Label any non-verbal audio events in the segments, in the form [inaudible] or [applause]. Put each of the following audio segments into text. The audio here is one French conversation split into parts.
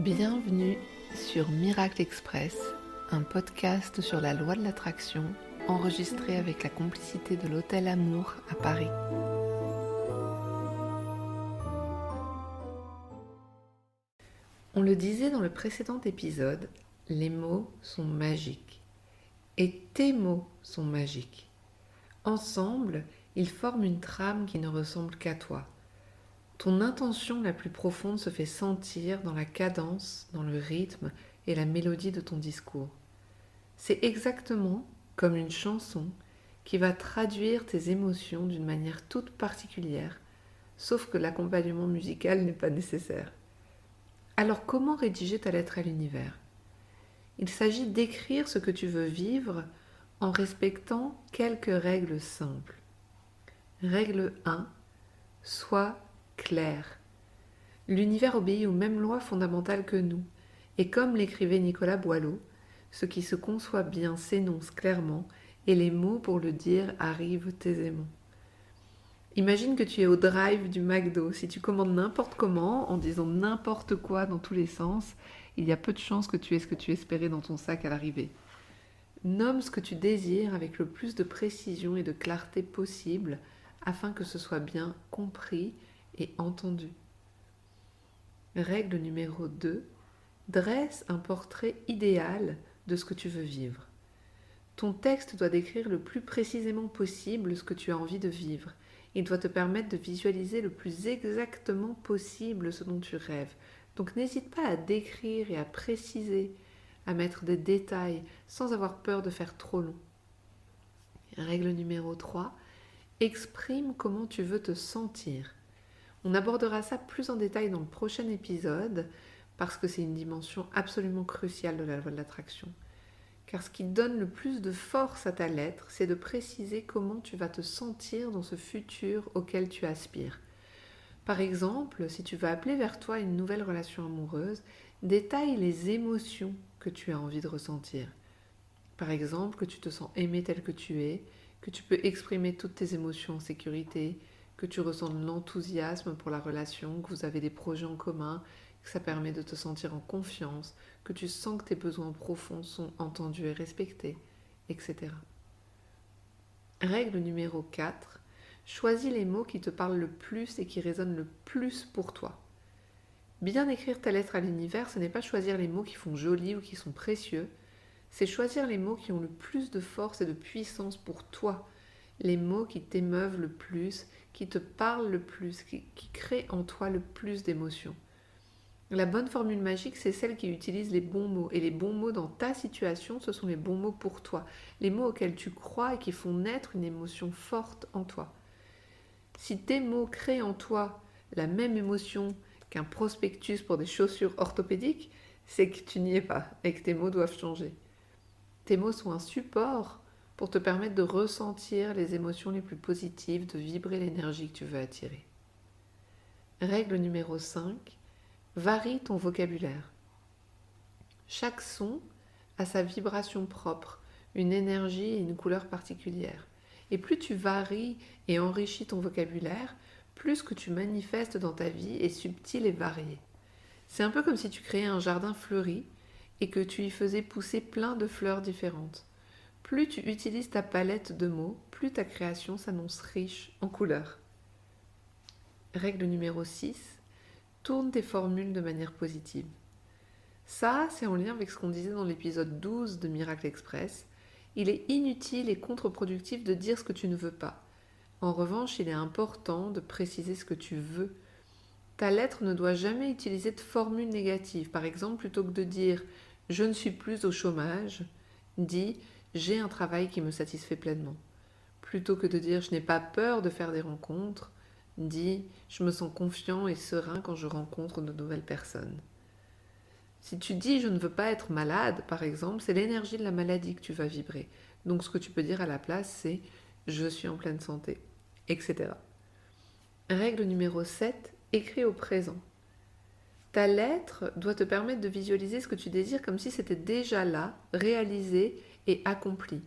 Bienvenue sur Miracle Express, un podcast sur la loi de l'attraction enregistré avec la complicité de l'Hôtel Amour à Paris. On le disait dans le précédent épisode, les mots sont magiques. Et tes mots sont magiques. Ensemble, ils forment une trame qui ne ressemble qu'à toi. Ton intention la plus profonde se fait sentir dans la cadence, dans le rythme et la mélodie de ton discours. C'est exactement comme une chanson qui va traduire tes émotions d'une manière toute particulière, sauf que l'accompagnement musical n'est pas nécessaire. Alors comment rédiger ta lettre à l'univers? Il s'agit d'écrire ce que tu veux vivre en respectant quelques règles simples. Règle 1. Sois clair. L'univers obéit aux mêmes lois fondamentales que nous, et comme l'écrivait Nicolas Boileau, ce qui se conçoit bien s'énonce clairement, et les mots pour le dire arrivent aisément. Imagine que tu es au drive du McDo. Si tu commandes n'importe comment, en disant n'importe quoi dans tous les sens, il y a peu de chances que tu aies ce que tu espérais dans ton sac à l'arrivée. Nomme ce que tu désires avec le plus de précision et de clarté possible afin que ce soit bien compris entendu. Règle numéro 2. Dresse un portrait idéal de ce que tu veux vivre. Ton texte doit décrire le plus précisément possible ce que tu as envie de vivre. Il doit te permettre de visualiser le plus exactement possible ce dont tu rêves. Donc n'hésite pas à décrire et à préciser, à mettre des détails sans avoir peur de faire trop long. Règle numéro 3. Exprime comment tu veux te sentir. On abordera ça plus en détail dans le prochain épisode parce que c'est une dimension absolument cruciale de la loi de l'attraction. Car ce qui donne le plus de force à ta lettre, c'est de préciser comment tu vas te sentir dans ce futur auquel tu aspires. Par exemple, si tu veux appeler vers toi une nouvelle relation amoureuse, détaille les émotions que tu as envie de ressentir. Par exemple, que tu te sens aimé tel que tu es, que tu peux exprimer toutes tes émotions en sécurité, que tu ressens de l'enthousiasme pour la relation, que vous avez des projets en commun, que ça permet de te sentir en confiance, que tu sens que tes besoins profonds sont entendus et respectés, etc. Règle numéro 4. Choisis les mots qui te parlent le plus et qui résonnent le plus pour toi. Bien écrire ta lettre à l'univers, ce n'est pas choisir les mots qui font joli ou qui sont précieux, c'est choisir les mots qui ont le plus de force et de puissance pour toi, les mots qui t'émeuvent le plus, qui te parlent le plus, qui, créent en toi le plus d'émotions. La bonne formule magique, c'est celle qui utilise les bons mots. Et les bons mots dans ta situation, ce sont les bons mots pour toi. Les mots auxquels tu crois et qui font naître une émotion forte en toi. Si tes mots créent en toi la même émotion qu'un prospectus pour des chaussures orthopédiques, c'est que tu n'y es pas et que tes mots doivent changer. Tes mots sont un support pour te permettre de ressentir les émotions les plus positives, de vibrer l'énergie que tu veux attirer. Règle numéro 5 Varie ton vocabulaire. Chaque son a sa vibration propre, une énergie et une couleur particulière. Et plus tu varies et enrichis ton vocabulaire, plus ce que tu manifestes dans ta vie est subtil et varié. C'est un peu comme si tu créais un jardin fleuri et que tu y faisais pousser plein de fleurs différentes. Plus tu utilises ta palette de mots, plus ta création s'annonce riche en couleurs. Règle numéro 6 tourne tes formules de manière positive. Ça, c'est en lien avec ce qu'on disait dans l'épisode 12 de Miracle Express. Il est inutile et contre-productif de dire ce que tu ne veux pas. En revanche, il est important de préciser ce que tu veux. Ta lettre ne doit jamais utiliser de formule négative. Par exemple, plutôt que de dire je ne suis plus au chômage, dis j'ai un travail qui me satisfait pleinement. Plutôt que de dire je n'ai pas peur de faire des rencontres, Dis, je me sens confiant et serein quand je rencontre de nouvelles personnes. Si tu dis je ne veux pas être malade, par exemple, c'est l'énergie de la maladie que tu vas vibrer. Donc ce que tu peux dire à la place, c'est je suis en pleine santé, etc. Règle numéro 7, écris au présent. Ta lettre doit te permettre de visualiser ce que tu désires comme si c'était déjà là, réalisé et accompli.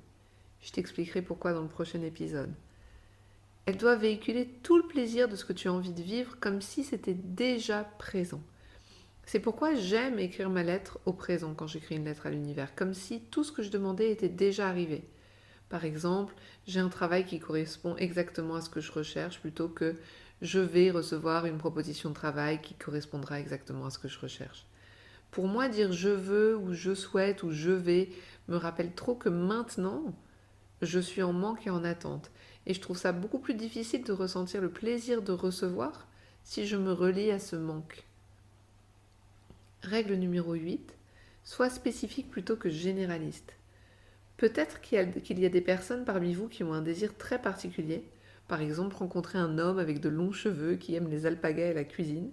Je t'expliquerai pourquoi dans le prochain épisode. Elle doit véhiculer tout le plaisir de ce que tu as envie de vivre comme si c'était déjà présent. C'est pourquoi j'aime écrire ma lettre au présent quand j'écris une lettre à l'univers, comme si tout ce que je demandais était déjà arrivé. Par exemple, j'ai un travail qui correspond exactement à ce que je recherche plutôt que je vais recevoir une proposition de travail qui correspondra exactement à ce que je recherche. Pour moi, dire je veux ou je souhaite ou je vais me rappelle trop que maintenant, je suis en manque et en attente. Et je trouve ça beaucoup plus difficile de ressentir le plaisir de recevoir si je me relie à ce manque. Règle numéro 8. Sois spécifique plutôt que généraliste. Peut-être qu'il y, a des personnes parmi vous qui ont un désir très particulier, par exemple rencontrer un homme avec de longs cheveux qui aime les alpagas et la cuisine,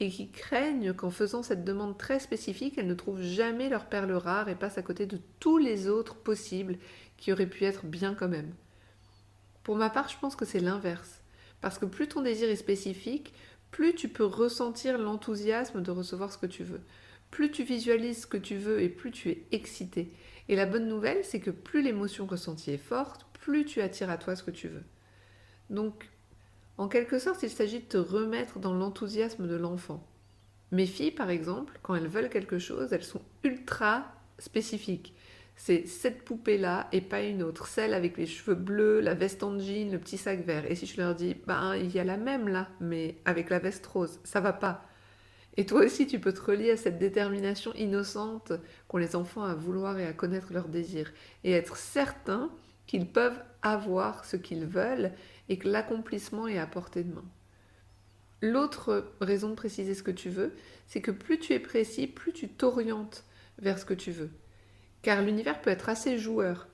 et qui craignent qu'en faisant cette demande très spécifique, elles ne trouvent jamais leur perle rare et passent à côté de tous les autres possibles qui auraient pu être bien quand même. Pour ma part, je pense que c'est l'inverse. Parce que plus ton désir est spécifique, plus tu peux ressentir l'enthousiasme de recevoir ce que tu veux. Plus tu visualises ce que tu veux et plus tu es excité. Et la bonne nouvelle, c'est que plus l'émotion ressentie est forte, plus tu attires à toi ce que tu veux. Donc, en quelque sorte, il s'agit de te remettre dans l'enthousiasme de l'enfant. Mes filles, par exemple, quand elles veulent quelque chose, elles sont ultra spécifiques. C'est cette poupée-là et pas une autre. Celle avec les cheveux bleus, la veste en jean, le petit sac vert. Et si je leur dis, ben, il y a la même là, mais avec la veste rose, ça va pas. Et toi aussi, tu peux te relier à cette détermination innocente qu'ont les enfants à vouloir et à connaître leurs désirs. Et être certain qu'ils peuvent ce qu'ils veulent et que l'accomplissement est à portée de main. L'autre raison de préciser ce que tu veux, c'est que plus tu es précis, plus tu t'orientes vers ce que tu veux. Car l'univers peut être assez joueur.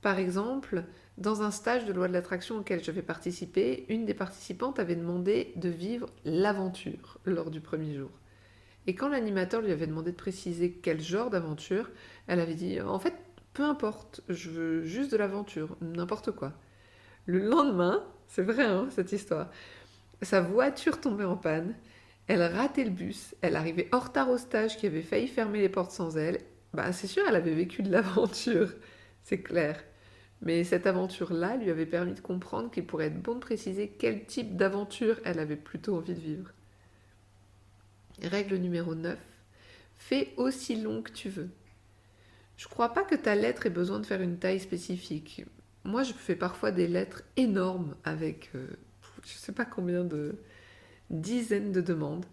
Par exemple, dans un stage de loi de l'attraction auquel je vais participer, une des participantes avait demandé de vivre l'aventure lors du premier jour. Et quand l'animateur lui avait demandé de préciser quel genre d'aventure, elle avait dit En fait, peu importe, je veux juste de l'aventure, n'importe quoi. Le lendemain, c'est vrai hein, cette histoire, sa voiture tombait en panne, elle ratait le bus, elle arrivait hors retard au stage qui avait failli fermer les portes sans elle. Bah, c'est sûr, elle avait vécu de l'aventure, [laughs] c'est clair. Mais cette aventure-là lui avait permis de comprendre qu'il pourrait être bon de préciser quel type d'aventure elle avait plutôt envie de vivre. Règle numéro 9. Fais aussi long que tu veux. Je crois pas que ta lettre ait besoin de faire une taille spécifique. Moi, je fais parfois des lettres énormes avec euh, je ne sais pas combien de dizaines de demandes.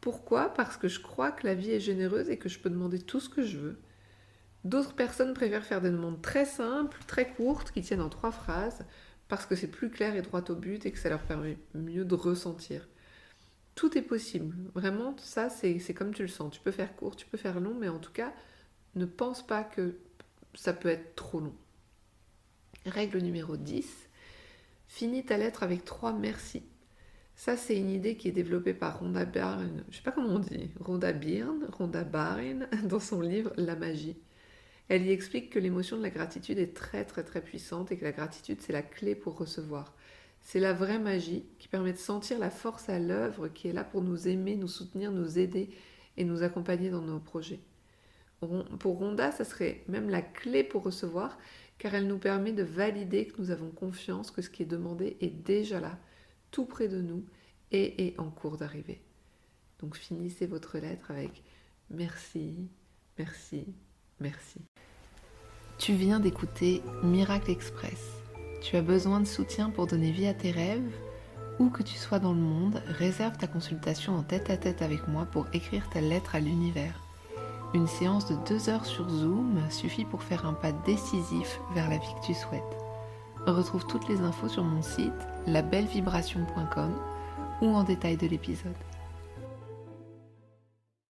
Pourquoi? Parce que je crois que la vie est généreuse et que je peux demander tout ce que je veux. D'autres personnes préfèrent faire des demandes très simples, très courtes, qui tiennent en trois phrases, parce que c'est plus clair et droit au but et que ça leur permet mieux de ressentir. Tout est possible. Vraiment, ça, c'est comme tu le sens. Tu peux faire court, tu peux faire long, mais en tout cas, ne pense pas que ça peut être trop long. Règle numéro 10. Finis ta lettre avec trois merci. Ça, c'est une idée qui est développée par Rhonda Byrne, je sais pas comment on dit, Rhonda Byrne, Rhonda Byrne, [laughs] dans son livre La magie. Elle y explique que l'émotion de la gratitude est très très très puissante et que la gratitude c'est la clé pour recevoir. C'est la vraie magie qui permet de sentir la force à l'œuvre qui est là pour nous aimer, nous soutenir, nous aider et nous accompagner dans nos projets. Pour Rhonda, ça serait même la clé pour recevoir car elle nous permet de valider que nous avons confiance que ce qui est demandé est déjà là, tout près de nous et est en cours d'arriver. Donc finissez votre lettre avec merci, merci, merci. Tu viens d'écouter Miracle Express. Tu as besoin de soutien pour donner vie à tes rêves? Où que tu sois dans le monde, réserve ta consultation en tête à tête avec moi pour écrire ta lettre à l'univers. Une séance de deux heures sur Zoom suffit pour faire un pas décisif vers la vie que tu souhaites. Retrouve toutes les infos sur mon site labellevibration.com ou en détail de l'épisode.